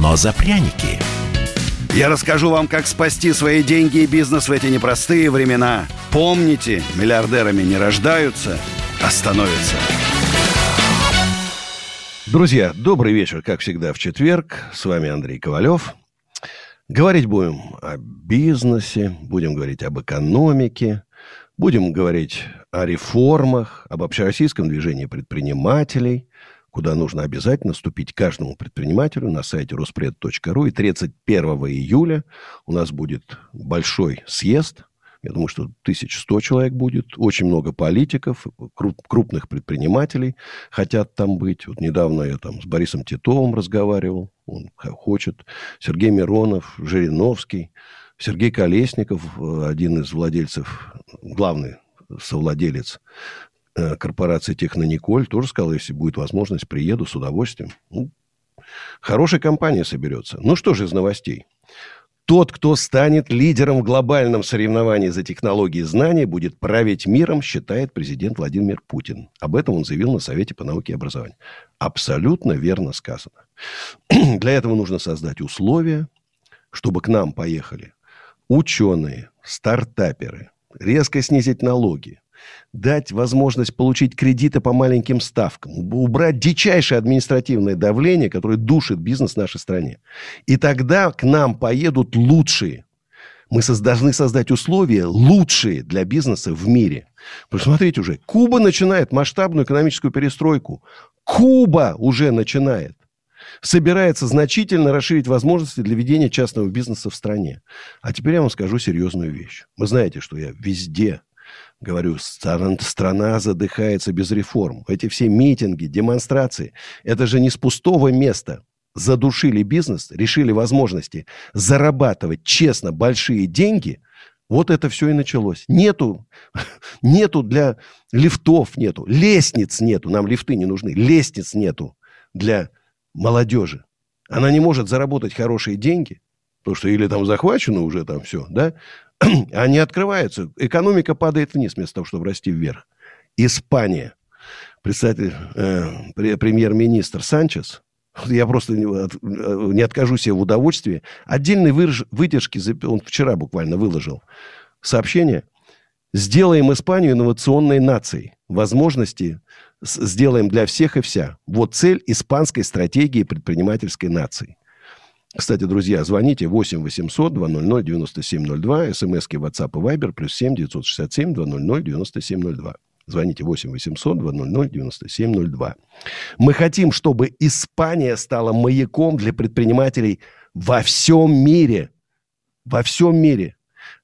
но за пряники. Я расскажу вам, как спасти свои деньги и бизнес в эти непростые времена. Помните, миллиардерами не рождаются, а становятся. Друзья, добрый вечер, как всегда, в четверг. С вами Андрей Ковалев. Говорить будем о бизнесе, будем говорить об экономике, будем говорить о реформах, об общероссийском движении предпринимателей, куда нужно обязательно вступить каждому предпринимателю на сайте ruspred.ru. И 31 июля у нас будет большой съезд. Я думаю, что 1100 человек будет. Очень много политиков, крупных предпринимателей хотят там быть. Вот недавно я там с Борисом Титовым разговаривал. Он хочет. Сергей Миронов, Жириновский, Сергей Колесников, один из владельцев, главный совладелец Э, корпорации Технониколь тоже сказал, если будет возможность, приеду с удовольствием. Ну, хорошая компания соберется. Ну что же из новостей? Тот, кто станет лидером в глобальном соревновании за технологии знания, будет править миром, считает президент Владимир Путин. Об этом он заявил на Совете по науке и образованию. Абсолютно верно сказано. Для этого нужно создать условия, чтобы к нам поехали ученые, стартаперы, резко снизить налоги, дать возможность получить кредиты по маленьким ставкам, убрать дичайшее административное давление, которое душит бизнес в нашей стране. И тогда к нам поедут лучшие. Мы должны создать условия лучшие для бизнеса в мире. Посмотрите уже, Куба начинает масштабную экономическую перестройку. Куба уже начинает собирается значительно расширить возможности для ведения частного бизнеса в стране. А теперь я вам скажу серьезную вещь. Вы знаете, что я везде Говорю, страна задыхается без реформ. Эти все митинги, демонстрации, это же не с пустого места. Задушили бизнес, решили возможности зарабатывать честно большие деньги. Вот это все и началось. Нету, нету для лифтов, нету, лестниц нету. Нам лифты не нужны. Лестниц нету для молодежи. Она не может заработать хорошие деньги, потому что или там захвачено уже там все, да, они открываются. Экономика падает вниз вместо того, чтобы расти вверх. Испания. Представитель, э, премьер-министр Санчес, я просто не, не откажу себе в удовольствии, отдельной выдержки, он вчера буквально выложил сообщение, сделаем Испанию инновационной нацией, возможности сделаем для всех и вся. Вот цель испанской стратегии предпринимательской нации. Кстати, друзья, звоните 8 800 200 9702, смски WhatsApp и Viber, плюс 7 967 200 9702. Звоните 8 800 200 9702. Мы хотим, чтобы Испания стала маяком для предпринимателей во всем мире. Во всем мире.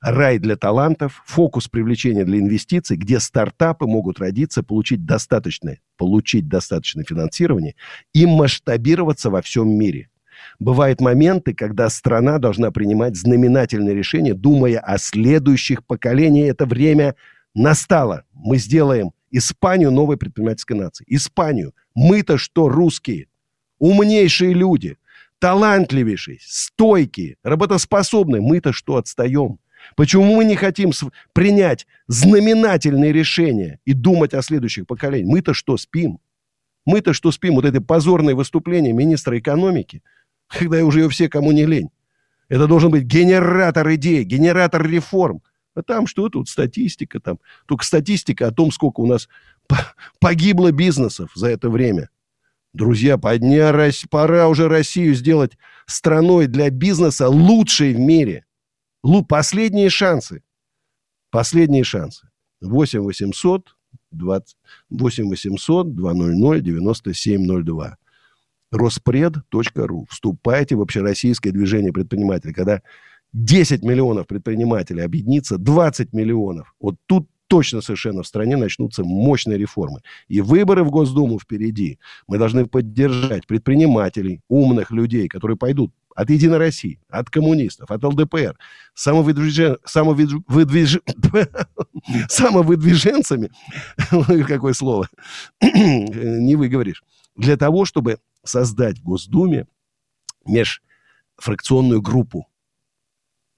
Рай для талантов, фокус привлечения для инвестиций, где стартапы могут родиться, получить достаточное, получить достаточное финансирование и масштабироваться во всем мире – Бывают моменты, когда страна должна принимать знаменательные решения, думая о следующих поколениях. Это время настало. Мы сделаем Испанию новой предпринимательской нации. Испанию. Мы-то что, русские? Умнейшие люди. Талантливейшие, стойкие, работоспособные. Мы-то что, отстаем? Почему мы не хотим принять знаменательные решения и думать о следующих поколениях? Мы-то что, спим? Мы-то что спим? Вот это позорное выступление министра экономики – когда уже ее все, кому не лень. Это должен быть генератор идей, генератор реформ. А там что тут? Статистика там. Только статистика о том, сколько у нас погибло бизнесов за это время. Друзья, подня, пора уже Россию сделать страной для бизнеса лучшей в мире. Последние шансы. Последние шансы. 8 800 20, 8 800 200 9702 роспред.ру. Вступайте в общероссийское движение предпринимателей. Когда 10 миллионов предпринимателей объединится, 20 миллионов. Вот тут точно совершенно в стране начнутся мощные реформы. И выборы в Госдуму впереди. Мы должны поддержать предпринимателей, умных людей, которые пойдут от Единой России, от коммунистов, от ЛДПР, самовыдвижен... самовыдвиж... самовыдвиженцами, какое слово, не выговоришь, для того, чтобы создать в Госдуме межфракционную группу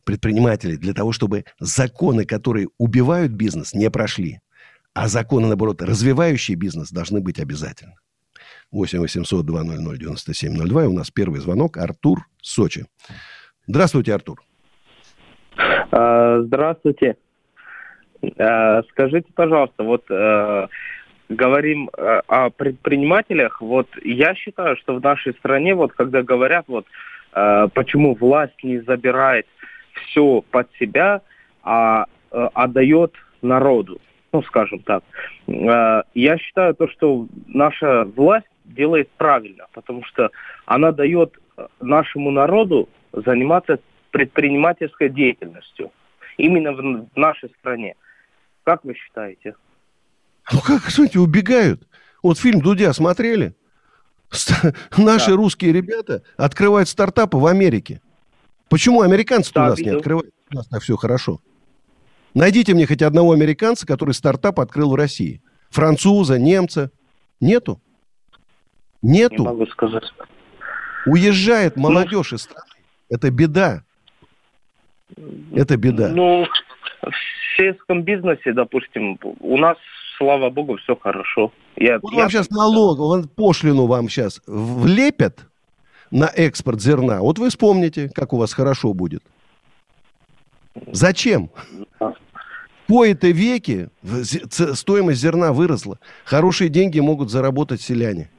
предпринимателей для того, чтобы законы, которые убивают бизнес, не прошли. А законы, наоборот, развивающие бизнес должны быть обязательно. 8 800 200 9702. И у нас первый звонок. Артур, Сочи. Здравствуйте, Артур. А, здравствуйте. А, скажите, пожалуйста, вот э, говорим э, о предпринимателях. Вот я считаю, что в нашей стране, вот когда говорят, вот э, почему власть не забирает все под себя, а отдает народу, ну, скажем так. Я считаю то, что наша власть делает правильно, потому что она дает нашему народу заниматься предпринимательской деятельностью. Именно в нашей стране. Как вы считаете? Ну как, смотрите, убегают. Вот фильм «Дудя» смотрели? Наши да. русские ребята открывают стартапы в Америке. Почему американцы да, у нас видел. не открывают? У нас так все хорошо. Найдите мне хоть одного американца, который стартап открыл в России. Француза, немца. Нету. Нету. Не могу сказать. Уезжает ну, молодежь ну, из страны. Это беда. Это беда. Ну, в сельском бизнесе, допустим, у нас, слава богу, все хорошо. Я, вот я... вам сейчас налог, вон пошлину вам сейчас влепят на экспорт зерна. Вот вы вспомните, как у вас хорошо будет. Зачем? Кои-то веки стоимость зерна выросла. Хорошие деньги могут заработать селяне.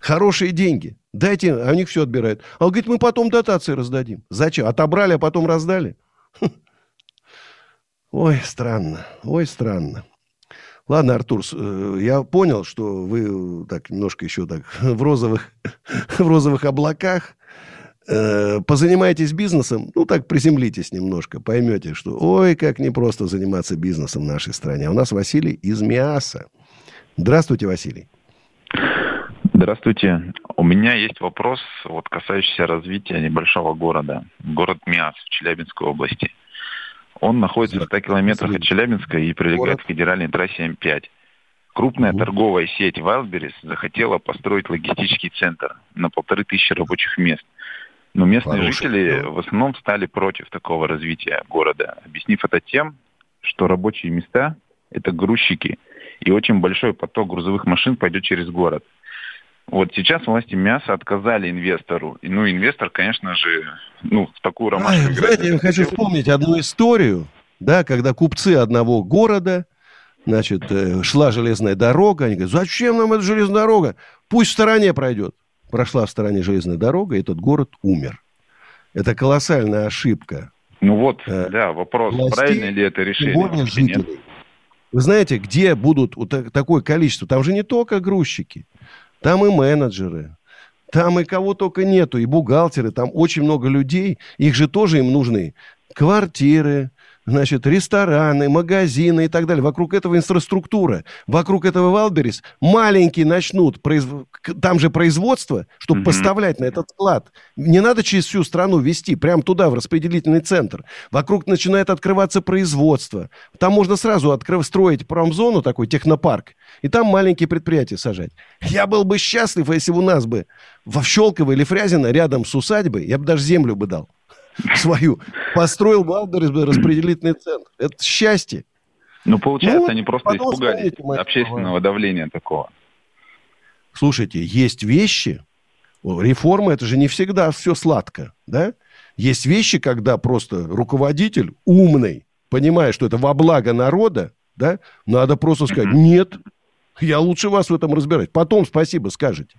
Хорошие деньги. Дайте, а у них все отбирают. А он говорит, мы потом дотации раздадим. Зачем? Отобрали, а потом раздали? Ой, странно. Ой, странно. Ладно, Артур, э, я понял, что вы так немножко еще так в розовых, в розовых облаках. Э, позанимайтесь бизнесом, ну так приземлитесь немножко, поймете, что ой, как непросто заниматься бизнесом в нашей стране. А у нас Василий из Миаса. Здравствуйте, Василий. Здравствуйте. У меня есть вопрос, вот, касающийся развития небольшого города. Город Миас в Челябинской области. Он находится в 100 километрах от Челябинска и прилегает к федеральной трассе М5. Крупная торговая сеть Wildberries захотела построить логистический центр на полторы тысячи рабочих мест. Но местные Хороший, жители в основном стали против такого развития города, объяснив это тем, что рабочие места – это грузчики, и очень большой поток грузовых машин пойдет через город – вот сейчас власти мяса отказали инвестору. И, ну, инвестор, конечно же, ну, в такую ромашку... А, знаете, я хочу вспомнить одну историю, да, когда купцы одного города, значит, э, шла железная дорога, они говорят, зачем нам эта железная дорога? Пусть в стороне пройдет. Прошла в стороне железная дорога, и этот город умер. Это колоссальная ошибка. Ну вот, э, да, вопрос, властей, правильно ли это решение? Жителей. Вы знаете, где будут вот такое количество? Там же не только грузчики. Там и менеджеры, там и кого только нету, и бухгалтеры, там очень много людей, их же тоже им нужны. Квартиры, значит, рестораны, магазины и так далее. Вокруг этого инфраструктура. Вокруг этого Валберис маленькие начнут, произв... там же производство, чтобы mm-hmm. поставлять на этот склад. Не надо через всю страну вести, прямо туда, в распределительный центр. Вокруг начинает открываться производство. Там можно сразу открыв... строить промзону, такой технопарк, и там маленькие предприятия сажать. Я был бы счастлив, если бы у нас бы во Щелково или Фрязино рядом с усадьбой, я бы даже землю бы дал свою, построил Wildberries распределительный центр. Это счастье. Ну, получается, ну, они просто испугались общественного давления такого. Слушайте, есть вещи, реформа это же не всегда все сладко, да? Есть вещи, когда просто руководитель умный, понимая, что это во благо народа, да, надо просто сказать, нет, я лучше вас в этом разбираюсь. Потом спасибо скажете.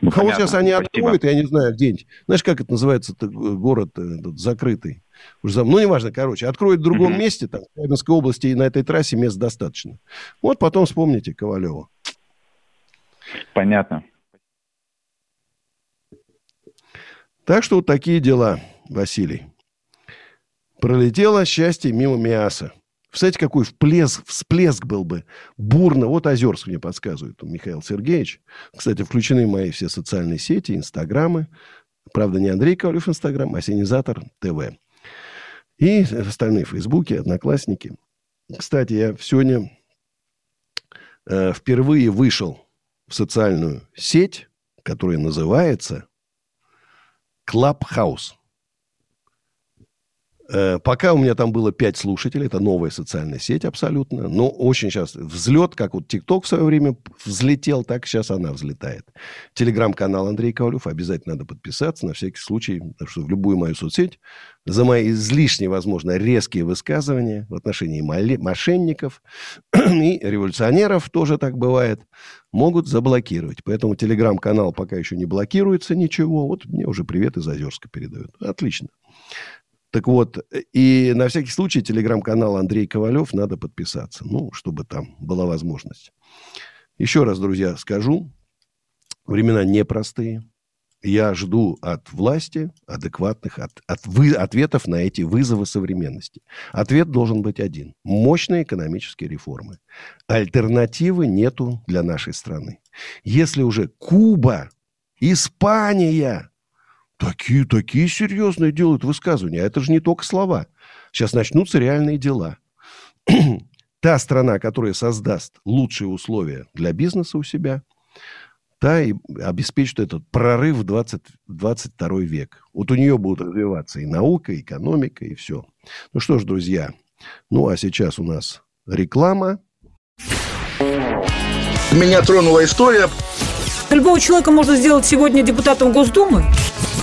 Ну, а вот сейчас они Спасибо. откроют, я не знаю, где-нибудь. Знаешь, как это называется, город э, этот, закрытый? Уже, ну, неважно, короче, откроют в другом mm-hmm. месте, там, в Челябинской области и на этой трассе мест достаточно. Вот потом вспомните Ковалева. Понятно. Так что вот такие дела, Василий. Пролетело счастье мимо Миаса. Представляете, какой всплеск, всплеск был бы бурно. Вот Озерск мне подсказывает, Михаил Сергеевич. Кстати, включены мои все социальные сети, инстаграмы. Правда, не Андрей Ковалев инстаграм, а Синизатор ТВ. И остальные фейсбуки, одноклассники. Кстати, я сегодня э, впервые вышел в социальную сеть, которая называется Clubhouse. Э, пока у меня там было 5 слушателей, это новая социальная сеть абсолютно, но очень сейчас взлет, как вот ТикТок в свое время взлетел, так сейчас она взлетает. Телеграм-канал Андрей Ковалев, обязательно надо подписаться, на всякий случай, потому что в любую мою соцсеть за мои излишние, возможно, резкие высказывания в отношении мошенников и революционеров, тоже так бывает, могут заблокировать. Поэтому телеграм-канал пока еще не блокируется ничего. Вот мне уже привет из Озерска передают. Отлично. Так вот, и на всякий случай телеграм-канал Андрей Ковалев надо подписаться, ну, чтобы там была возможность. Еще раз, друзья, скажу, времена непростые. Я жду от власти адекватных от, от вы, ответов на эти вызовы современности. Ответ должен быть один. Мощные экономические реформы. Альтернативы нету для нашей страны. Если уже Куба, Испания, Такие, такие серьезные делают высказывания. А это же не только слова. Сейчас начнутся реальные дела. та страна, которая создаст лучшие условия для бизнеса у себя, та и обеспечит этот прорыв в 20, 22 век. Вот у нее будут развиваться и наука, и экономика, и все. Ну что ж, друзья, ну а сейчас у нас реклама. Меня тронула история. Любого человека можно сделать сегодня депутатом Госдумы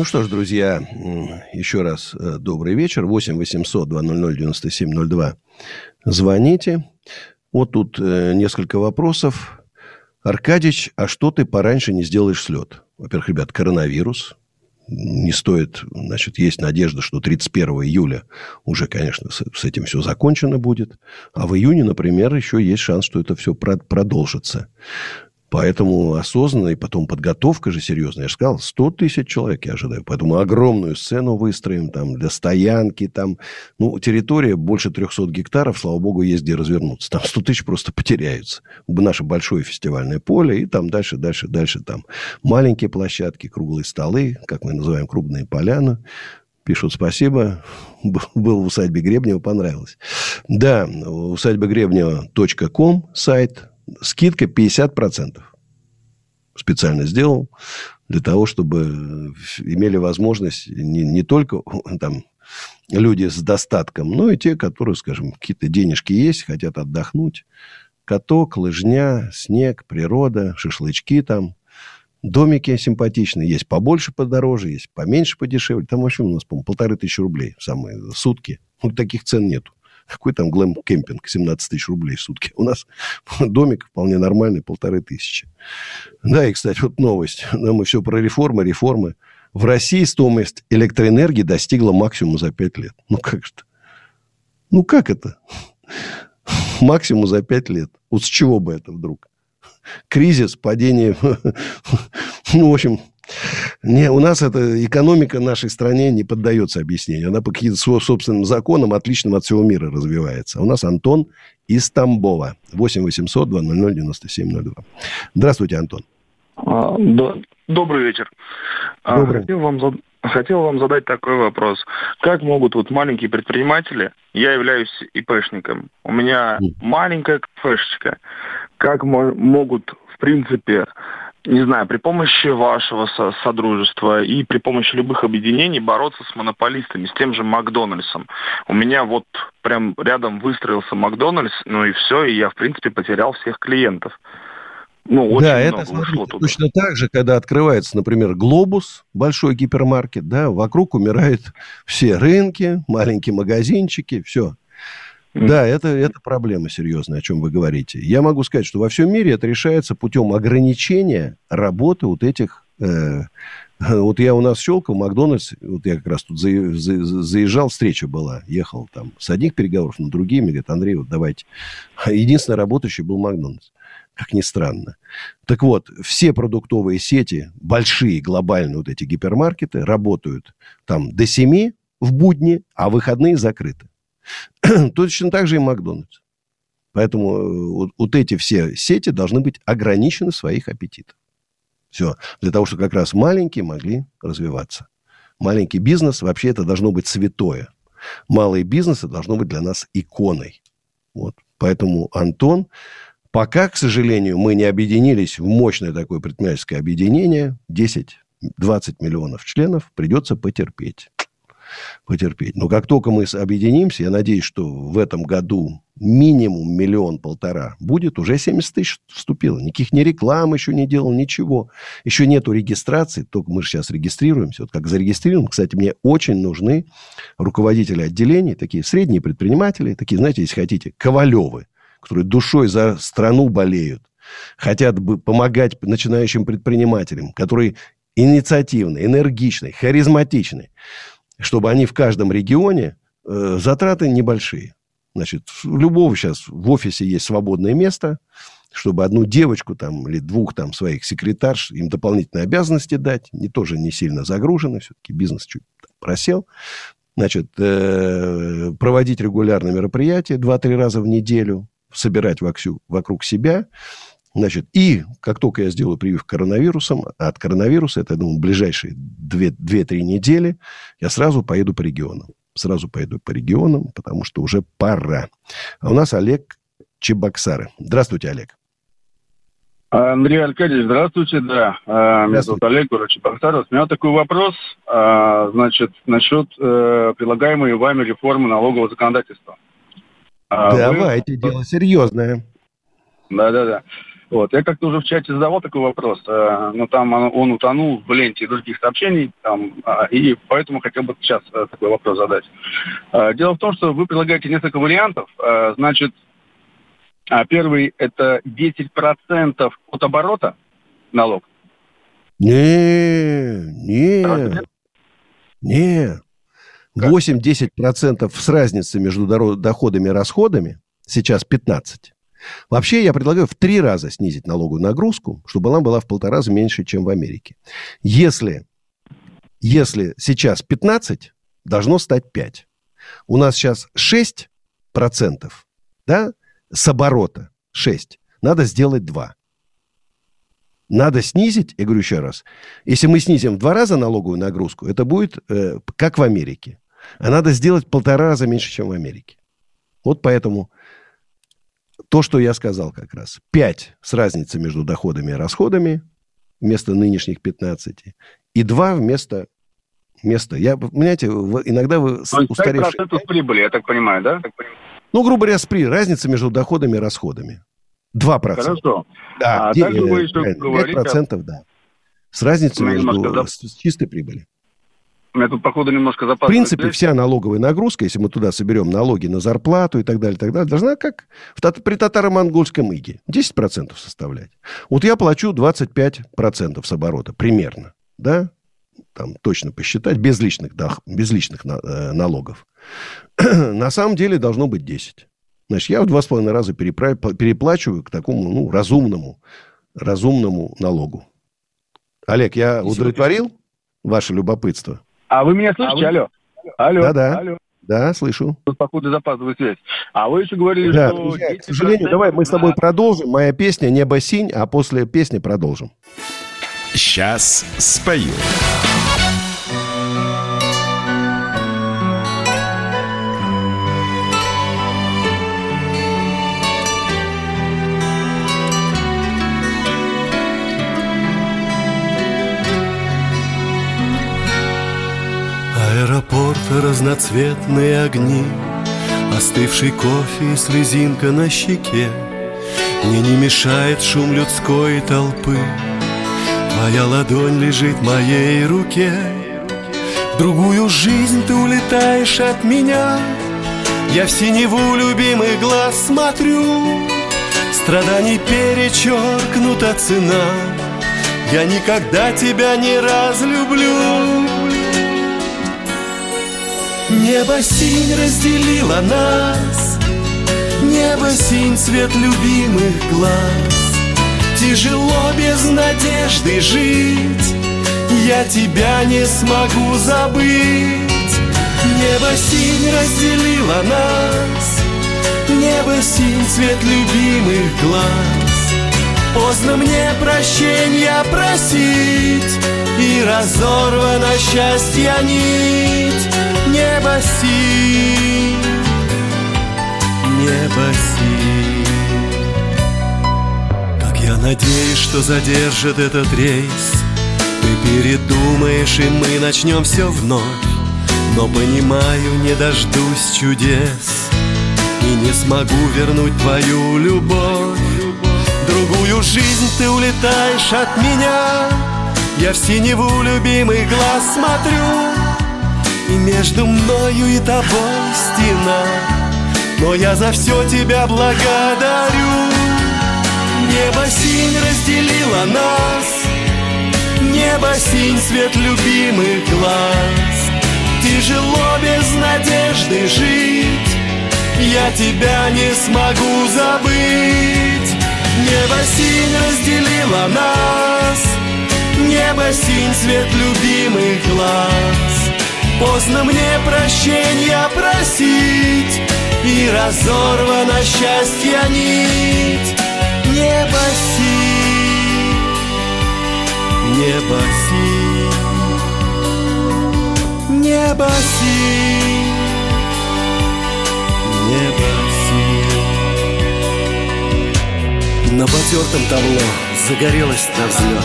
Ну что ж, друзья, еще раз э, добрый вечер. 8 800 200 9702. Звоните. Вот тут э, несколько вопросов. Аркадич, а что ты пораньше не сделаешь слет? Во-первых, ребят, коронавирус. Не стоит, значит, есть надежда, что 31 июля уже, конечно, с, с этим все закончено будет. А в июне, например, еще есть шанс, что это все продолжится. Поэтому осознанно и потом подготовка же серьезная. Я же сказал, 100 тысяч человек я ожидаю. Поэтому огромную сцену выстроим там для стоянки. Там, ну, территория больше 300 гектаров, слава богу, есть где развернуться. Там 100 тысяч просто потеряются. Наше большое фестивальное поле. И там дальше, дальше, дальше там маленькие площадки, круглые столы, как мы называем, крупные поляны. Пишут спасибо. Был в усадьбе Гребнева, понравилось. Да, усадьба Гребнева.ком сайт скидка 50%. Специально сделал для того, чтобы имели возможность не, не только там, люди с достатком, но и те, которые, скажем, какие-то денежки есть, хотят отдохнуть. Каток, лыжня, снег, природа, шашлычки там. Домики симпатичные. Есть побольше, подороже, есть поменьше, подешевле. Там вообще у нас, по-моему, полторы тысячи рублей самые сутки. Ну, таких цен нету. Какой там глэм-кемпинг? 17 тысяч рублей в сутки. У нас домик вполне нормальный, полторы тысячи. Да, и, кстати, вот новость. Да, мы все про реформы, реформы. В России стоимость электроэнергии достигла максимума за 5 лет. Ну, как же Ну, как это? Максимум за 5 лет. Вот с чего бы это вдруг? Кризис, падение... Ну, в общем, не, у нас эта экономика нашей стране не поддается объяснению. Она по каким-то собственным законам, отличным от всего мира, развивается. А у нас Антон из Тамбова. 8 800 200 9702. Здравствуйте, Антон. А, добрый вечер. А, добрый. Хотел, вам, Хотел вам задать такой вопрос. Как могут вот маленькие предприниматели, я являюсь ИПшником, у меня маленькая кафешечка, как могут, в принципе, не знаю, при помощи вашего со содружества и при помощи любых объединений бороться с монополистами, с тем же Макдональдсом. У меня вот прям рядом выстроился Макдональдс, ну и все, и я, в принципе, потерял всех клиентов. Ну, очень да, много это смотрите, туда. точно так же, когда открывается, например, глобус, большой гипермаркет, да, вокруг умирают все рынки, маленькие магазинчики, все. Да, это, это проблема серьезная, о чем вы говорите. Я могу сказать, что во всем мире это решается путем ограничения работы вот этих... Э, вот я у нас щелкал, Макдональдс, вот я как раз тут за, за, заезжал, встреча была, ехал там с одних переговоров на другие, мне говорят, Андрей, вот давайте. Единственный работающий был Макдональдс, как ни странно. Так вот, все продуктовые сети, большие, глобальные вот эти гипермаркеты, работают там до 7 в будни, а выходные закрыты. Точно так же и Макдональдс. Поэтому э, вот, вот эти все сети должны быть ограничены своих аппетитах. Все. Для того, чтобы как раз маленькие могли развиваться. Маленький бизнес, вообще это должно быть святое. Малые бизнесы должно быть для нас иконой. Вот. Поэтому, Антон, пока, к сожалению, мы не объединились в мощное такое предпринимательское объединение, 10-20 миллионов членов, придется потерпеть потерпеть. Но как только мы объединимся, я надеюсь, что в этом году минимум миллион-полтора будет, уже 70 тысяч вступило. Никаких ни реклам еще не делал, ничего. Еще нету регистрации, только мы же сейчас регистрируемся. Вот как зарегистрируем, кстати, мне очень нужны руководители отделений, такие средние предприниматели, такие, знаете, если хотите, Ковалевы, которые душой за страну болеют, хотят бы помогать начинающим предпринимателям, которые инициативные, энергичные, харизматичные чтобы они в каждом регионе, э, затраты небольшие. Значит, у любого сейчас в офисе есть свободное место, чтобы одну девочку там или двух там своих секретарш им дополнительные обязанности дать, не тоже не сильно загружены, все-таки бизнес чуть просел. Значит, э, проводить регулярные мероприятия 2-3 раза в неделю, собирать воксю, вокруг себя, Значит, и как только я сделаю прививку коронавирусом, а от коронавируса, это, я думаю, ближайшие 2-3 недели, я сразу поеду по регионам. Сразу поеду по регионам, потому что уже пора. А у нас Олег Чебоксары. Здравствуйте, Олег. Андрей Аркадьевич, здравствуйте, да. А, меня зовут Олег, город Чебоксаров. У меня такой вопрос, а, значит, насчет э, предлагаемой вами реформы налогового законодательства. Давайте, Вы... дело серьезное. Да-да-да. Вот. Я как-то уже в чате задавал такой вопрос, э, но там он, он утонул в ленте других сообщений, там, э, и поэтому хотел бы сейчас э, такой вопрос задать. Э, дело в том, что вы предлагаете несколько вариантов. Э, значит, э, первый – это 10% от оборота налог. Не, не, не. 8-10% с разницей между доходами и расходами, сейчас 15. Вообще, я предлагаю в три раза снизить налоговую нагрузку, чтобы она была в полтора раза меньше, чем в Америке. Если, если сейчас 15, должно стать 5. У нас сейчас 6 процентов, да, с оборота 6. Надо сделать 2. Надо снизить, я говорю еще раз, если мы снизим в два раза налоговую нагрузку, это будет э, как в Америке. А надо сделать полтора раза меньше, чем в Америке. Вот поэтому то, что я сказал как раз. 5 с разницей между доходами и расходами вместо нынешних 15. И 2 вместо вместо... Я, понимаете, иногда вы... Есть устаревшие... 5% прибыли, я так понимаю, да? Ну, грубо говоря, спри, разница между доходами и расходами. 2%. Хорошо. Да, а де, также вы еще 5%, говорите... да. С разницей между... С чистой прибыли. Тут, походу, немножко запас. В принципе, вся налоговая нагрузка, если мы туда соберем налоги на зарплату и так далее, так далее, должна как в, при татаро-монгольском иге 10% составлять. Вот я плачу 25% с оборота, примерно, да? Там точно посчитать, без личных, да, без личных на, э, налогов. на самом деле должно быть 10. Значит, я в два с половиной раза переплачиваю к такому, ну, разумному, разумному налогу. Олег, я удовлетворил ваше любопытство? А вы меня слышите? А вы... Алло. Алло. Да-да. Алло. Да, слышу. Тут, походу, запаздывает связь. А вы еще говорили, да, что... Друзья, к сожалению, давай мы с тобой продолжим. Моя песня «Небо синь», а после песни продолжим. Сейчас спою. Солнца разноцветные огни Остывший кофе и слезинка на щеке. Мне не мешает шум людской толпы. Твоя ладонь лежит в моей руке. В другую жизнь ты улетаешь от меня. Я в синеву любимых глаз смотрю. Страданий перечеркнута цена. Я никогда тебя не разлюблю Небо синь разделила нас. Небо синь цвет любимых глаз. Тяжело без надежды жить. Я тебя не смогу забыть. Небо синь разделила нас. Небо синь цвет любимых глаз. Поздно мне прощения просить И разорвана счастья нить Небо синь Небо синь. Как я надеюсь, что задержит этот рейс. Ты передумаешь, и мы начнем все вновь. Но понимаю, не дождусь чудес. И не смогу вернуть твою любовь. Другую жизнь ты улетаешь от меня. Я в синеву любимый глаз смотрю И между мною и тобой стена. Но я за все тебя благодарю. Небо синь разделило нас. Небо синь цвет любимых глаз. Тяжело без надежды жить. Я тебя не смогу забыть. Небо синь разделило нас. Небо синь цвет любимых глаз Поздно мне прощения просить И разорвана счастья нить. Небо синь Небо синь Небо синь Небо синь. На потертом табло загорелась на взлет.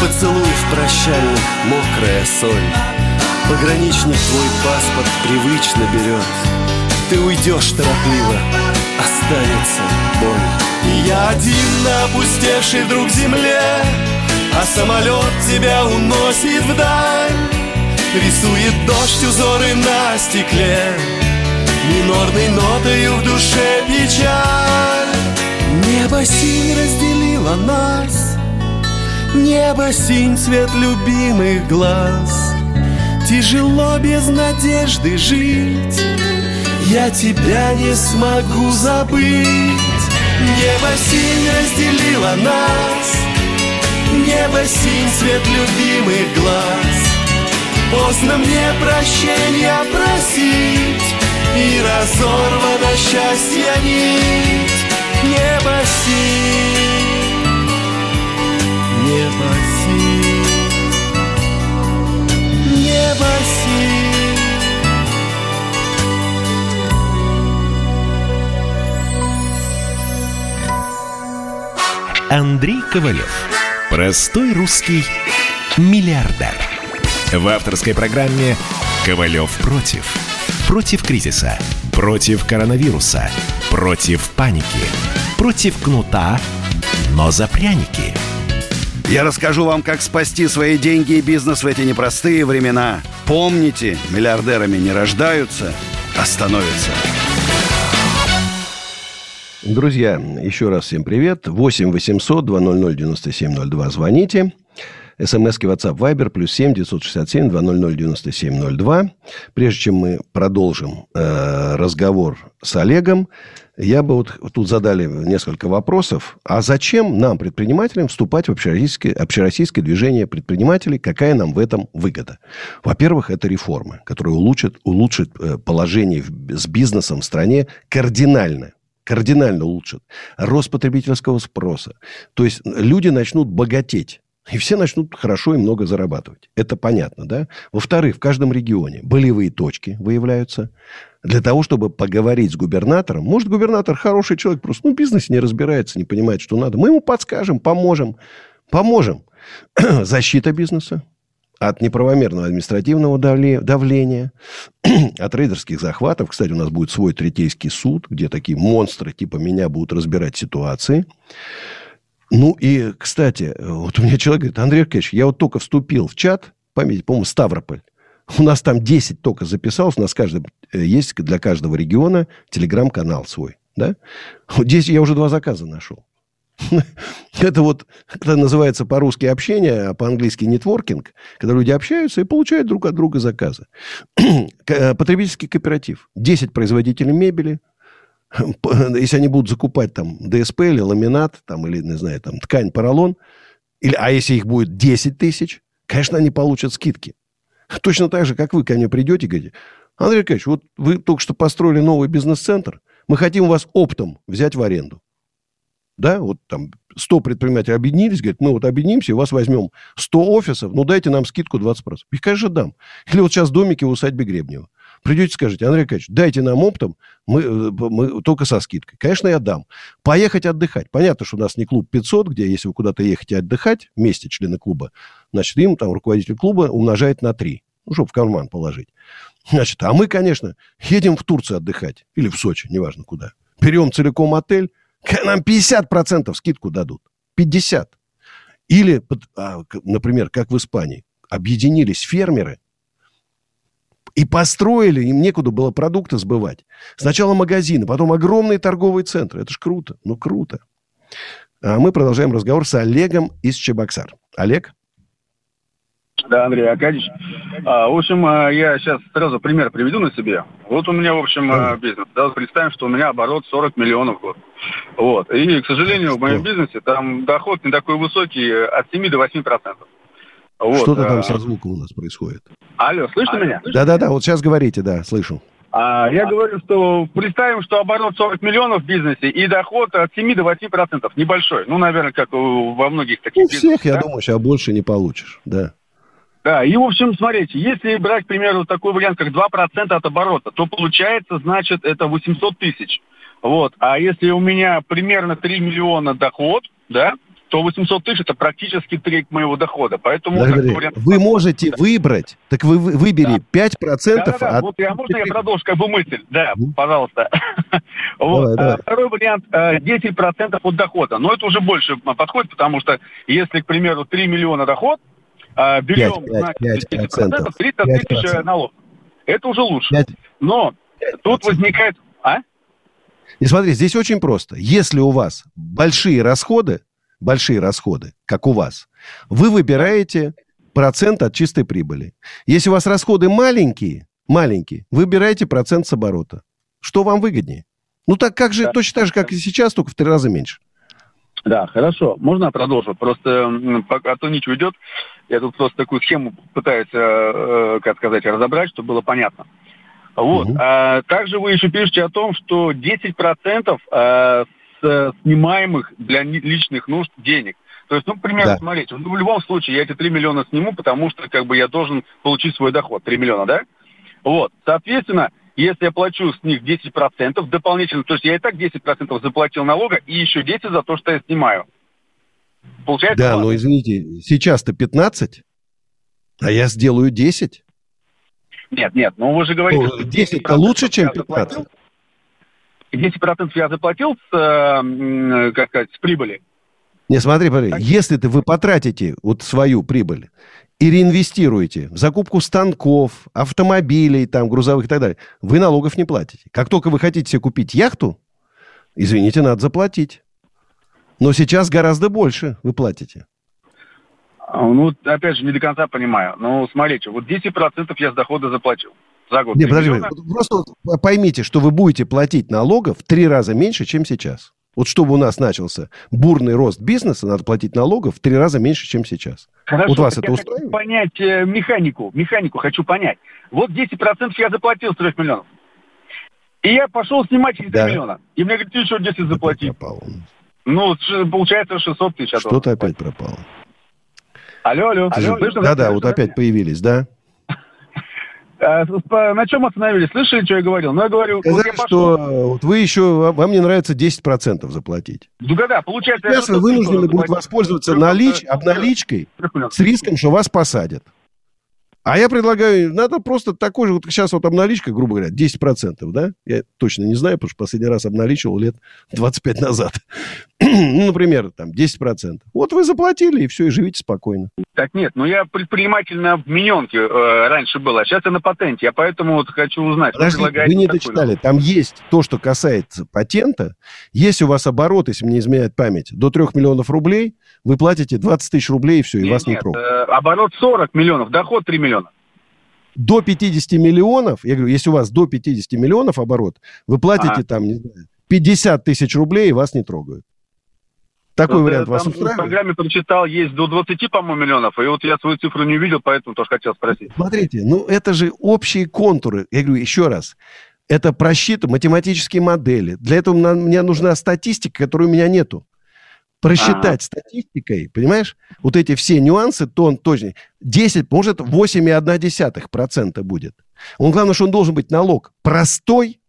Поцелуев прощальных мокрая соль Пограничник твой паспорт привычно берет. Ты уйдешь торопливо, останется боль. И я один на опустевшей вдруг земле А самолет тебя уносит вдаль. Рисует дождь узоры на стекле Минорной нотою в душе печаль. Небо синь разделило нас Небо синь цвет любимых глаз Тяжело без надежды жить. Я тебя не смогу забыть. Небо синь разделило нас. Небо синь цвет любимых глаз. Поздно мне прощения просить И разорвана счастья нить. Небо синь. Небо синь Андрей Ковалев. Простой русский миллиардер. В авторской программе «Ковалев против». Против кризиса, против коронавируса, против паники, против кнута, но за пряники. Я расскажу вам, как спасти свои деньги и бизнес в эти непростые времена. Помните, миллиардерами не рождаются, а становятся. Друзья, еще раз всем привет. 8 800 200 9702. Звоните. СМСки WhatsApp Viber плюс 7 967 200 9702. Прежде чем мы продолжим э, разговор с Олегом, я бы вот тут задали несколько вопросов. А зачем нам, предпринимателям, вступать в общероссийское, общероссийское движение предпринимателей? Какая нам в этом выгода? Во-первых, это реформы, которые улучшат, улучшат э, положение с бизнесом в стране кардинально кардинально улучшат. Рост потребительского спроса. То есть люди начнут богатеть. И все начнут хорошо и много зарабатывать. Это понятно, да? Во-вторых, в каждом регионе болевые точки выявляются. Для того, чтобы поговорить с губернатором. Может, губернатор хороший человек, просто ну, в бизнесе не разбирается, не понимает, что надо. Мы ему подскажем, поможем. Поможем. Защита бизнеса. от неправомерного административного давления, от рейдерских захватов. Кстати, у нас будет свой третейский суд, где такие монстры типа меня будут разбирать ситуации. Ну и, кстати, вот у меня человек говорит, Андрей Аркадьевич, я вот только вступил в чат, память, по-моему, Ставрополь. У нас там 10 только записалось, у нас каждый, э, есть для каждого региона телеграм-канал свой. Да? Вот здесь я уже два заказа нашел. Это вот, это называется по-русски общение, а по-английски нетворкинг, когда люди общаются и получают друг от друга заказы. Э, потребительский кооператив. 10 производителей мебели. Если они будут закупать там ДСП или ламинат, там, или, не знаю, там, ткань, поролон, или, а если их будет 10 тысяч, конечно, они получат скидки. Точно так же, как вы ко мне придете говорите, Андрей Аркадьевич, вот вы только что построили новый бизнес-центр, мы хотим вас оптом взять в аренду. Да, вот там 100 предпринимателей объединились, говорят, мы вот объединимся, у вас возьмем 100 офисов, ну дайте нам скидку 20%. И, конечно, дам. Или вот сейчас домики в усадьбе Гребнева. Придете, скажете, Андрей Аркадьевич, дайте нам оптом, мы, э, мы только со скидкой. Конечно, я дам. Поехать отдыхать. Понятно, что у нас не клуб 500, где если вы куда-то ехаете отдыхать, вместе члены клуба, значит, им там руководитель клуба умножает на 3, ну, чтобы в карман положить. Значит, а мы, конечно, едем в Турцию отдыхать. Или в Сочи, неважно куда. Берем целиком отель, нам 50% скидку дадут. 50. Или, а, например, как в Испании, объединились фермеры и построили, им некуда было продукты сбывать. Сначала магазины, потом огромные торговые центры. Это ж круто. Ну, круто. А мы продолжаем разговор с Олегом из Чебоксар. Олег? Да, Андрей Аркадьевич. А, в общем, а, я сейчас сразу пример приведу на себе. Вот у меня, в общем, а, бизнес. Да, представим, что у меня оборот 40 миллионов в год. Вот. И, к сожалению, в моем бизнесе там доход не такой высокий, от 7 до 8 процентов. Вот. Что-то там со звуком у нас происходит. Алло, слышно Алло, меня? Да-да-да, вот сейчас говорите, да, слышу. А, я говорю, что представим, что оборот 40 миллионов в бизнесе и доход от 7 до 8 процентов. Небольшой. Ну, наверное, как во многих таких У всех, я да? думаю, сейчас больше не получишь, да. Да, и, в общем, смотрите, если брать, к примеру, такой вариант, как 2% от оборота, то получается, значит, это 800 тысяч. Вот. А если у меня примерно 3 миллиона доход, да, то 800 тысяч это практически треть моего дохода. Поэтому Благодарю. вариант... Вы можете выбрать, так вы выбери да. 5% да, да, да. от... Вот я, можно я продолжу как бы мысль? Да, mm. пожалуйста. вот. давай, а, Второй вариант 10% э, от дохода. Но это уже больше подходит, потому что если, к примеру, 3 миллиона доход, а, берем 5, 5, 5 10%, 30 тысяч налог. Это уже лучше. 5, Но 5%. тут возникает... А? И смотри, здесь очень просто. Если у вас большие расходы, большие расходы, как у вас, вы выбираете процент от чистой прибыли. Если у вас расходы маленькие, маленькие, выбираете процент с оборота. Что вам выгоднее? Ну так как же, да. точно так же, как и сейчас, только в три раза меньше. Да, хорошо. Можно продолжу? Просто пока то ничего идет. Я тут просто такую схему пытаюсь, э, э, как сказать, разобрать, чтобы было понятно. Вот. Угу. А, также вы еще пишете о том, что 10% а, с снимаемых для личных нужд денег. То есть, ну, к примеру, да. смотрите, ну, в любом случае я эти 3 миллиона сниму, потому что как бы я должен получить свой доход. 3 миллиона, да? Вот. Соответственно, если я плачу с них 10% дополнительно, то есть я и так 10% заплатил налога и еще 10 за то, что я снимаю. Получается? Да, но извините, сейчас-то 15, а я сделаю 10. Нет, нет, ну вы же говорите, ну, 10 это лучше, чем 15. 10% я заплатил с, э, как сказать, с прибыли. Не, смотри, смотри, если ты, вы потратите вот свою прибыль и реинвестируете в закупку станков, автомобилей, там, грузовых и так далее, вы налогов не платите. Как только вы хотите себе купить яхту, извините, надо заплатить. Но сейчас гораздо больше вы платите. А, ну, опять же, не до конца понимаю. Ну, смотрите, вот 10% я с дохода заплатил за год. Не, подожди, просто поймите, что вы будете платить налогов в три раза меньше, чем сейчас. Вот чтобы у нас начался бурный рост бизнеса, надо платить налогов в три раза меньше, чем сейчас. Хорошо, вот вас это устраивает? Хочу понять э, механику, механику хочу понять. Вот 10% я заплатил с 3 миллионов. И я пошел снимать эти 3 да. миллиона. И мне говорят, ты еще 10 заплати. Ну, получается 600 тысяч. Что-то опять пропало. Алло, алло. алло Да-да, вот опять появились, да? А, на чем остановились? Слышали, что я говорил? Ну, я говорю... Сказали, вот я что вот вы еще... Вам не нравится 10% заплатить. Ну, да, получается... Сейчас вы вынуждены будете воспользоваться налич, обналичкой с риском, что вас посадят. А я предлагаю, надо просто такой же, вот сейчас вот обналичка, грубо говоря, 10%, да? Я точно не знаю, потому что последний раз обналичивал лет 25 назад. ну, например, там, 10%. Вот вы заплатили, и все, и живите спокойно. Так нет, ну я предприниматель на вмененке э, раньше был, а сейчас я на патенте. Я поэтому вот хочу узнать, Подождите, вы, вы не дочитали. Такой? Там есть то, что касается патента. Если у вас оборот, если мне изменяет память, до 3 миллионов рублей, вы платите 20 тысяч рублей, и все, и нет, вас не трогают. Э, оборот 40 миллионов, доход 3 миллиона до 50 миллионов, я говорю, если у вас до 50 миллионов оборот, вы платите а. там, не знаю, 50 тысяч рублей, и вас не трогают. Такой ну, вариант вас устраивает? В программе прочитал, есть до 20, по-моему, миллионов, и вот я свою цифру не увидел, поэтому тоже хотел спросить. Смотрите, ну это же общие контуры. Я говорю еще раз, это просчитано, математические модели. Для этого мне нужна статистика, которой у меня нету просчитать а статистикой, понимаешь, вот эти все нюансы, то он точно 10, может, 8,1% будет. Он, главное, что он должен быть налог простой,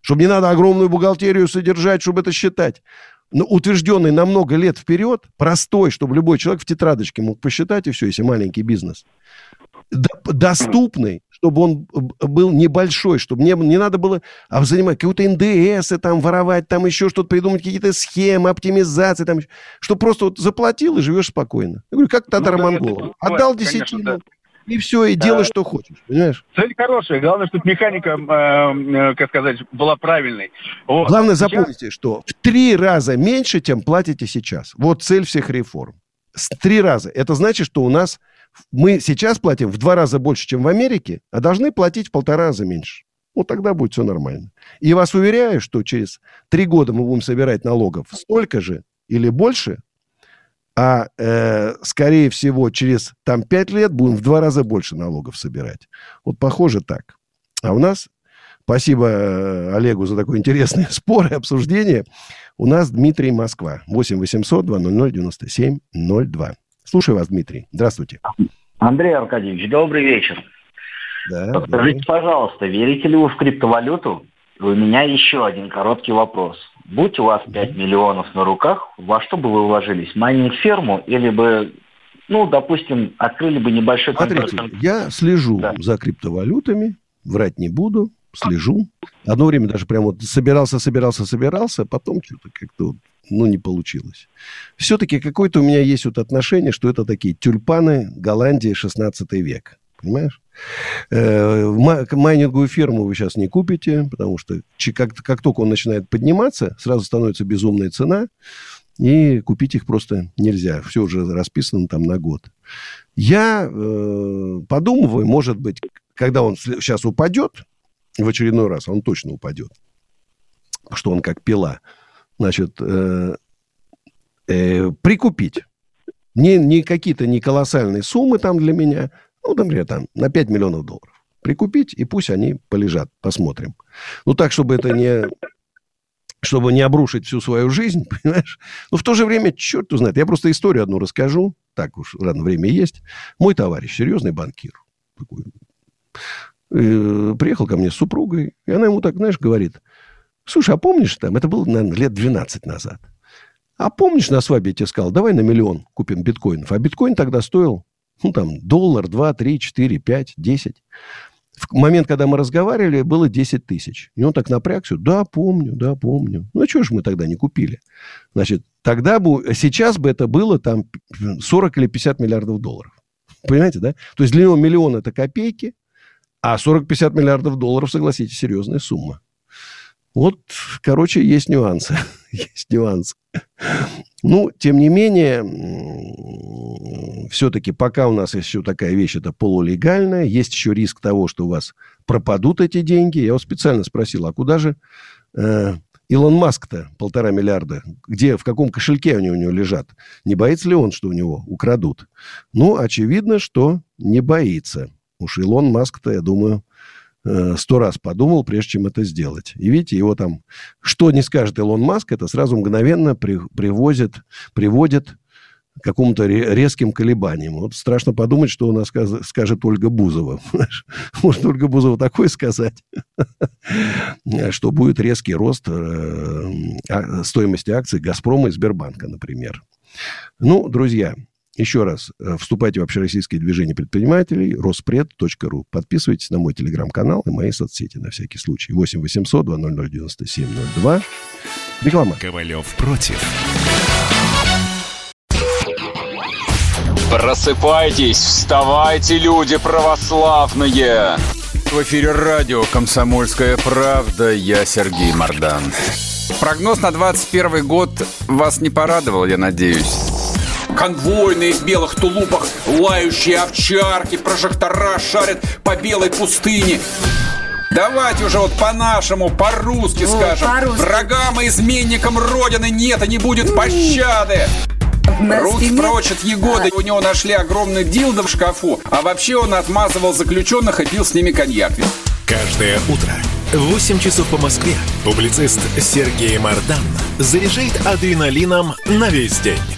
чтобы не надо огромную бухгалтерию содержать, чтобы это считать. Но утвержденный на много лет вперед, простой, чтобы любой человек в тетрадочке мог посчитать, и все, если маленький бизнес. Доступный, чтобы он был небольшой, чтобы не, не надо было а, занимать какую-то НДС, там, воровать, там еще что-то придумать, какие-то схемы, оптимизации, там, что просто вот заплатил и живешь спокойно. Я говорю, как татаро-монголам. Ну, да, Отдал десятину, да. и все, и делай, что хочешь, понимаешь? Цель хорошая, главное, чтобы механика, э, э, как сказать, была правильной. Вот. Главное, сейчас... запомните, что в три раза меньше, чем платите сейчас. Вот цель всех реформ. С три раза. Это значит, что у нас мы сейчас платим в два раза больше, чем в Америке, а должны платить в полтора раза меньше. Вот тогда будет все нормально. И вас уверяю, что через три года мы будем собирать налогов столько же или больше, а, э, скорее всего, через там пять лет будем в два раза больше налогов собирать. Вот похоже так. А у нас, спасибо э, Олегу за такой интересный спор и обсуждение, у нас Дмитрий Москва. 8 800 200 97 02. Слушаю вас, Дмитрий. Здравствуйте. Андрей Аркадьевич, добрый вечер. Да, Скажите, да. пожалуйста, верите ли вы в криптовалюту? У меня еще один короткий вопрос. Будь у вас 5 миллионов на руках, во что бы вы вложились? Майнинг-ферму или бы, ну, допустим, открыли бы небольшой... Смотрите, я слежу да. за криптовалютами, врать не буду, слежу. Одно время даже прям вот собирался, собирался, собирался, потом что-то как-то ну, не получилось. Все-таки какое-то у меня есть вот отношение, что это такие тюльпаны Голландии 16 век. Понимаешь? Э, майнинговую ферму вы сейчас не купите, потому что как, как только он начинает подниматься, сразу становится безумная цена, и купить их просто нельзя. Все уже расписано там на год. Я э, подумываю, может быть, когда он сейчас упадет, в очередной раз, он точно упадет, что он как пила – значит, э, э, прикупить. Не, не какие-то не колоссальные суммы там для меня, ну, например, там на 5 миллионов долларов. Прикупить, и пусть они полежат, посмотрим. Ну, так, чтобы это не чтобы не обрушить всю свою жизнь, понимаешь? Но в то же время, черт узнает, я просто историю одну расскажу, так уж рано время есть. Мой товарищ, серьезный банкир, такой, э, приехал ко мне с супругой, и она ему так, знаешь, говорит, Слушай, а помнишь там, это было, наверное, лет 12 назад. А помнишь, на свадьбе я тебе сказал, давай на миллион купим биткоинов. А биткоин тогда стоил, ну, там, доллар, два, три, четыре, пять, десять. В момент, когда мы разговаривали, было 10 тысяч. И он так напрягся. Да, помню, да, помню. Ну, а чего же мы тогда не купили? Значит, тогда бы, сейчас бы это было там 40 или 50 миллиардов долларов. Понимаете, да? То есть для него миллион – это копейки, а 40-50 миллиардов долларов, согласитесь, серьезная сумма. Вот, короче, есть нюансы. есть нюансы. Ну, тем не менее, все-таки пока у нас еще такая вещь, это полулегальная, есть еще риск того, что у вас пропадут эти деньги. Я вас специально спросил, а куда же э, Илон Маск-то полтора миллиарда? Где, в каком кошельке они у него лежат? Не боится ли он, что у него украдут? Ну, очевидно, что не боится. Уж Илон Маск-то, я думаю, сто раз подумал, прежде чем это сделать. И видите, его там, что не скажет Илон Маск, это сразу мгновенно при, привозит, приводит к какому-то резким колебаниям. Вот страшно подумать, что у нас скажет, скажет Ольга Бузова. Может, Ольга Бузова такое сказать, что будет резкий рост э, а, стоимости акций «Газпрома» и «Сбербанка», например. Ну, друзья, Еще раз, э, вступайте в общероссийское движение предпринимателей роспред.ру. Подписывайтесь на мой телеграм-канал и мои соцсети на всякий случай. 8 800 200 9702. Реклама. Ковалев против. Просыпайтесь, вставайте, люди православные! В эфире радио «Комсомольская правда». Я Сергей Мордан. Прогноз на 21 год вас не порадовал, я надеюсь. Конвойные в белых тулупах, лающие овчарки, прожектора шарят по белой пустыне. Давайте уже вот по-нашему, по-русски скажем. по-русски. Врагам и изменникам Родины нет и не будет пощады. Прочь от Егоды. У него нашли огромный дилдо в шкафу. А вообще он отмазывал заключенных и пил с ними коньяк. Каждое утро в 8 часов по Москве публицист Сергей Мардан заряжает адреналином на весь день.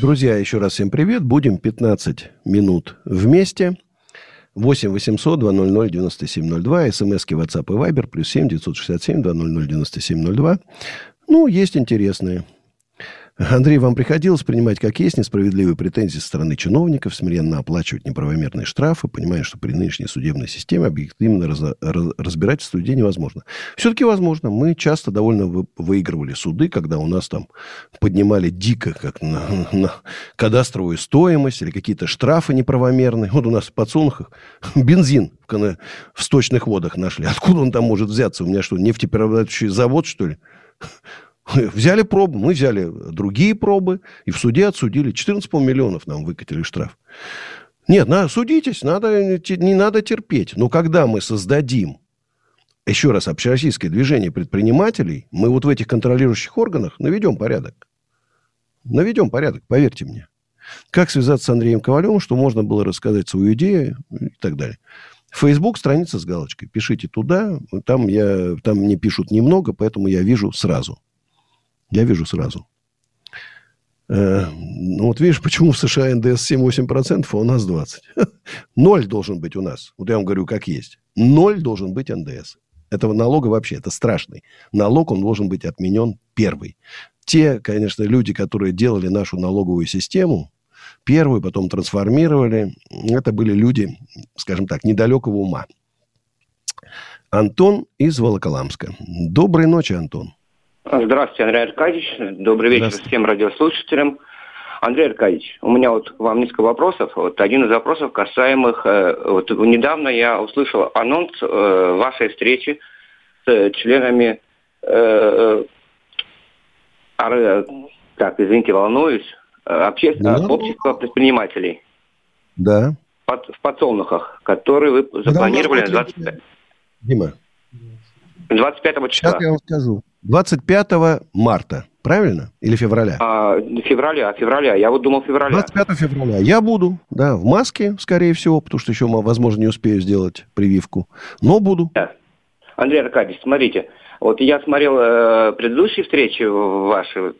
Друзья, еще раз всем привет. Будем 15 минут вместе. 8 800 200 9702. СМСки WhatsApp и Viber. Плюс 7 967 200 9702. Ну, есть интересные. Андрей, вам приходилось принимать как есть несправедливые претензии со стороны чиновников, смиренно оплачивать неправомерные штрафы, понимая, что при нынешней судебной системе объективно раз- раз- разбирательство людей невозможно. Все-таки возможно. Мы часто довольно вы- выигрывали суды, когда у нас там поднимали дико, как на, на кадастровую стоимость или какие-то штрафы неправомерные. Вот у нас в подсолнухах бензин в, в сточных водах нашли. Откуда он там может взяться? У меня что, нефтеперерабатывающий завод, что ли? Взяли пробу, мы взяли другие пробы, и в суде отсудили. 14,5 миллионов нам выкатили штраф. Нет, на, судитесь, надо, не надо терпеть. Но когда мы создадим, еще раз, общероссийское движение предпринимателей, мы вот в этих контролирующих органах наведем порядок. Наведем порядок, поверьте мне. Как связаться с Андреем Ковалевым, что можно было рассказать свою идею и так далее. Фейсбук страница с галочкой. Пишите туда. Там, я, там мне пишут немного, поэтому я вижу сразу. Я вижу сразу. Э, ну, вот видишь, почему в США НДС 7-8%, а у нас 20%. Ноль должен быть у нас. Вот я вам говорю, как есть. Ноль должен быть НДС. Этого налога вообще, это страшный. Налог, он должен быть отменен первый. Те, конечно, люди, которые делали нашу налоговую систему, первую, потом трансформировали, это были люди, скажем так, недалекого ума. Антон из Волоколамска. Доброй ночи, Антон. Здравствуйте, Андрей Аркадьевич. Добрый вечер всем радиослушателям. Андрей Аркадьевич, у меня вот вам несколько вопросов. Вот один из вопросов касаемых... э, вот недавно я услышал анонс э, вашей встречи с членами... э, так, извините, волнуюсь. обще- Не надо. общества предпринимателей Да. под- в подсолнухах, который вы запланировали на 25, Дима, 25 числа. сейчас я вам скажу. 25 марта, правильно? Или февраля? А, февраля, февраля. Я вот думал февраля. 25 февраля. Я буду, да, в маске, скорее всего, потому что еще, возможно, не успею сделать прививку. Но буду. Андрей Аркадьевич, смотрите, вот я смотрел э, предыдущие встречи ваши,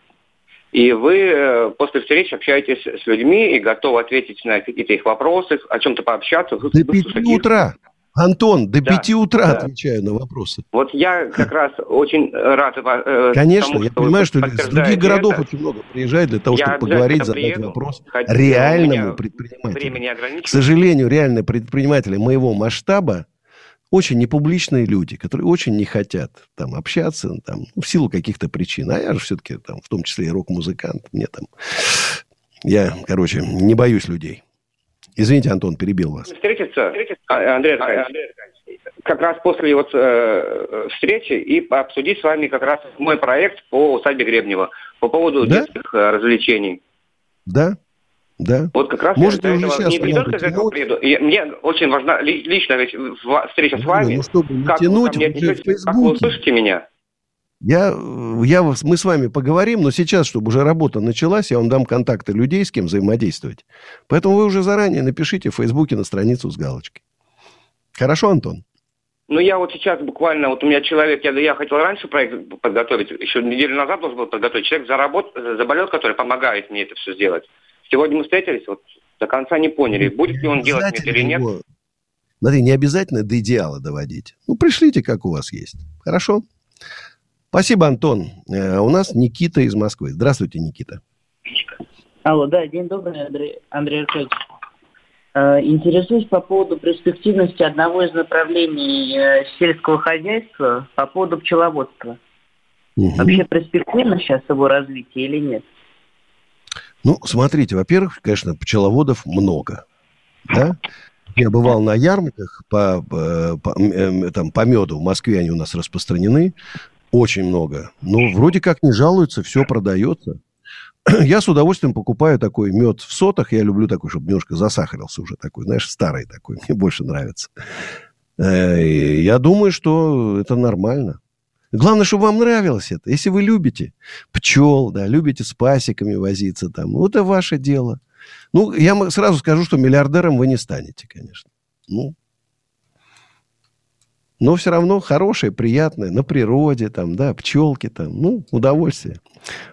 и вы э, после встречи общаетесь с людьми и готовы ответить на какие-то их вопросы, о чем-то пообщаться. До 5 утра. Антон, до Да, 5 утра да. отвечаю на вопросы. Вот я как раз очень рад э, Конечно, тому, я понимаю, что из других городов это. очень много приезжает для того, Я чтобы поговорить, задать приеду. вопрос Хотя реальному предпринимателю. К сожалению, реальные предприниматели моего масштаба очень непубличные люди, которые очень не хотят там общаться там, в силу каких-то причин. А я же все-таки там, в том числе и рок-музыкант. Мне там... Я, короче, не боюсь людей. Извините, Антон, перебил вас. Встретиться, а, Андрей Аркадьевич, как раз после вот э, встречи и обсудить с вами как раз мой проект по усадьбе Гребнева по поводу Да? детских э, развлечений. Да? Да. Вот как раз Можете я уже этого сейчас не, не только этого приеду. И мне очень важна ли- лично ведь встреча с вами. ну, чтобы не как тянуть, вы мне вы в отнесетесь, как вы Фейсбуке. услышите меня. Я, я, мы с вами поговорим, но сейчас, чтобы уже работа началась, я вам дам контакты людей, с кем взаимодействовать. Поэтому вы уже заранее напишите в Фейсбуке на страницу с галочкой. Хорошо, Антон? Ну, я вот сейчас буквально, вот у меня человек, я, я хотел раньше проект подготовить, еще неделю назад должен был подготовить. Человек заработ, заболел, который помогает мне это все сделать. Сегодня мы встретились, вот до конца не поняли, будет ли он делать это или нет. Его... Смотри, не обязательно до идеала доводить. Ну, пришлите, как у вас есть. Хорошо? Спасибо, Антон. Э, у нас Никита из Москвы. Здравствуйте, Никита. Алло, да, день добрый, Андрей, Андрей Аркадьевич. Э, интересуюсь по поводу перспективности одного из направлений э, сельского хозяйства по поводу пчеловодства. Угу. Вообще перспективно сейчас его развитие или нет? Ну, смотрите, во-первых, конечно, пчеловодов много. Да? Я бывал на ярмарках по, по, по, там, по меду. В Москве они у нас распространены. Очень много. Но вроде как не жалуются, все продается. Я с удовольствием покупаю такой мед в сотах. Я люблю такой, чтобы немножко засахарился уже такой, знаешь, старый такой. Мне больше нравится. Э, я думаю, что это нормально. Главное, чтобы вам нравилось это. Если вы любите пчел, да, любите с пасеками возиться там, ну, это ваше дело. Ну, я сразу скажу, что миллиардером вы не станете, конечно. Ну, но все равно хорошее, приятное, на природе, там, да, пчелки там, ну, удовольствие.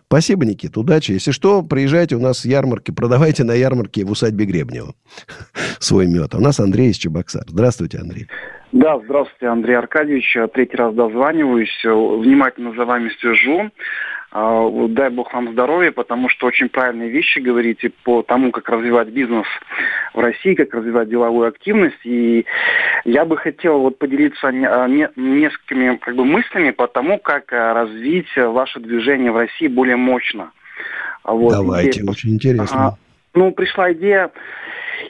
Спасибо, Никит, удачи. Если что, приезжайте, у нас ярмарки, продавайте на ярмарке в усадьбе Гребнева свой мед. А у нас Андрей из Чебоксар. Здравствуйте, Андрей. Да, здравствуйте, Андрей Аркадьевич. Третий раз дозваниваюсь. Внимательно за вами слежу. А, дай бог вам здоровья, потому что очень правильные вещи говорите по тому, как развивать бизнес в России, как развивать деловую активность. И я бы хотел вот поделиться а, несколькими как бы, мыслями по тому, как а, развить ваше движение в России более мощно. Вот, Давайте, идея, очень интересно. А, ну, пришла идея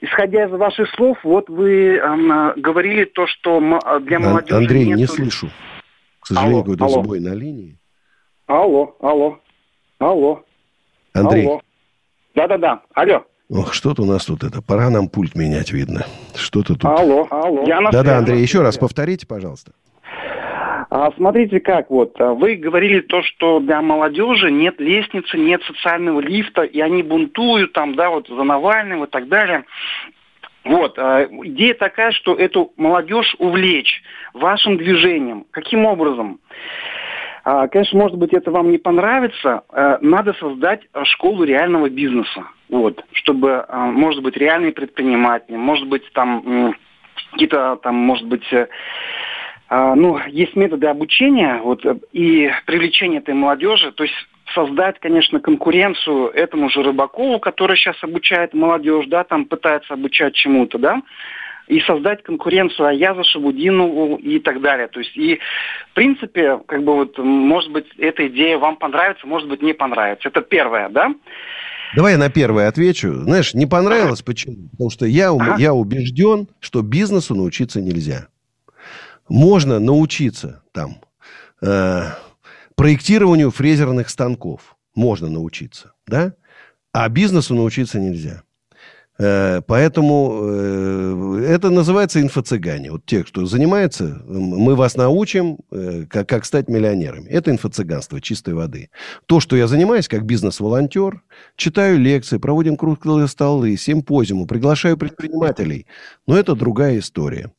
исходя из ваших слов, вот вы э, говорили то, что для молодежи... Андрей, нет... не слышу. К сожалению, какой-то сбой на линии. Алло, алло, алло. Андрей. Алло. Да-да-да, алло. Ох, что-то у нас тут это. Пора нам пульт менять, видно. Что-то тут. Алло, алло. Да-да, Андрей, еще раз повторите, пожалуйста. А, смотрите как, вот, а, вы говорили то, что для молодежи нет лестницы, нет социального лифта, и они бунтуют там, да, вот за Навального и так далее. Вот, а, идея такая, что эту молодежь увлечь вашим движением. Каким образом? А, конечно, может быть, это вам не понравится. А, надо создать школу реального бизнеса. Вот, чтобы, а, может быть, реальные предприниматели, может быть, там какие-то, там, может быть, э, ну, есть методы обучения вот, и привлечения этой молодежи, то есть создать, конечно, конкуренцию этому же Рыбакову, который сейчас обучает молодежь, да, там пытается обучать чему-то, да, и создать конкуренцию Аяза, Шабудинову и так далее. То есть, и, в принципе, как бы вот, может быть, эта идея вам понравится, может быть, не понравится. Это первое, да? Давай я на первое отвечу. Знаешь, не понравилось, почему? Потому что я, ага. я убежден, что бизнесу научиться нельзя. Можно научиться там э, проектированию фрезерных станков. Можно научиться, да? А бизнесу научиться нельзя. Э, поэтому э, это называется инфо-цыгане. Вот те, кто занимается, мы вас научим, э, как, как стать миллионерами. Это инфо-цыганство чистой воды. То, что я занимаюсь как бизнес-волонтер, читаю лекции, проводим круглые столы, симпозиумы, приглашаю предпринимателей. Но это другая история.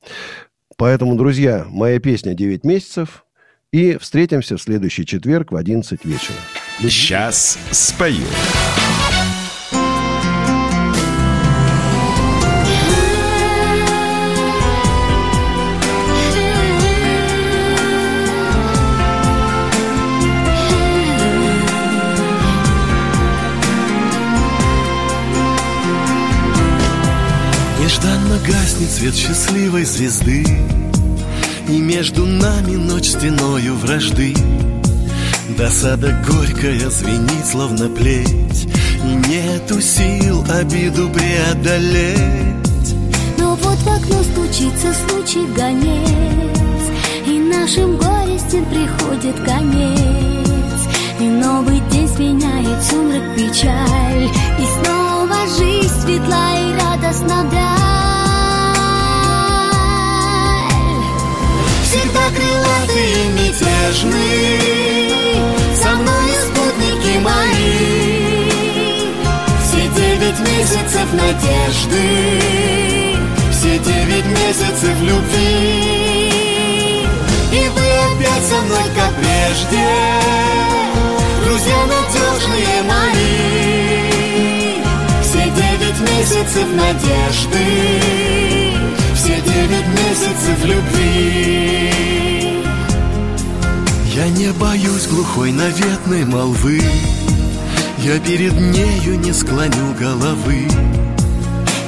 Поэтому, друзья, моя песня «9 месяцев». И встретимся в следующий четверг в 11 вечера. Сейчас спою. Гаснет свет счастливой звезды. И между нами ночь стеною вражды. Досада горькая звенит, словно плеть. И нету сил обиду преодолеть. Но вот в окно стучится случай гонец. И нашим горестям приходит конец. И новый день сменяет сумрак печаль. И снова жизнь светла и радостна вдаль Всегда крылатый метель нежный Со мной спутники мои. Все девять месяцев надежды. Все девять месяцев любви. И вы опять со мной, как прежде. Друзья надежные мои. Все девять месяцев надежды девять месяцев любви. Я не боюсь глухой наветной молвы. Я перед нею не склоню головы.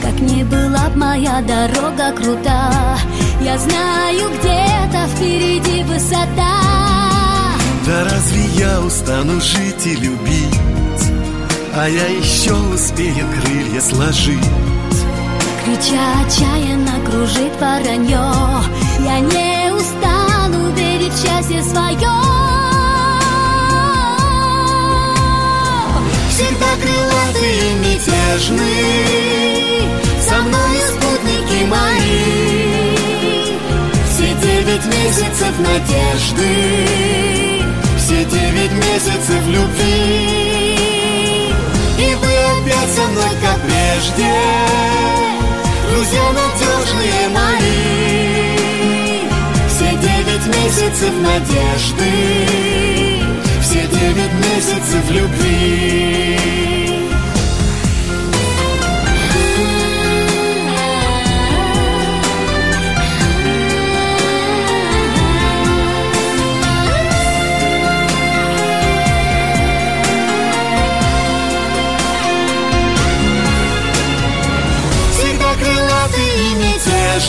Как не была б моя дорога крута Я знаю, где-то впереди высота. Да разве я устану жить и любить? А я еще успею крылья сложить. Крича отчаянно кружит воронье. Я не устану верить в счастье свое Всегда крылатый и мятежный Со мной спутники мои. Все девять месяцев надежды Все девять месяцев любви. И вы опять со мной, как прежде Друзья надежные мои Все девять месяцев надежды Все девять месяцев любви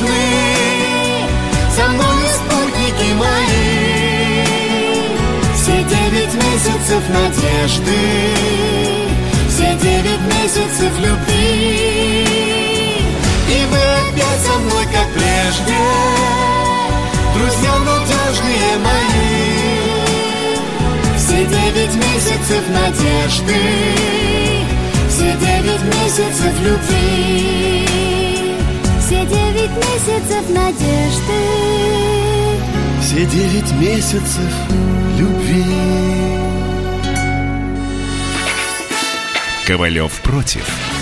мятежный Со мной спутники мои. Все девять месяцев надежды. Все девять месяцев любви. И вы опять со мной, как прежде. Друзья надежные мои. Все девять месяцев надежды. Все девять месяцев любви девять месяцев надежды Все девять месяцев любви Ковалев против.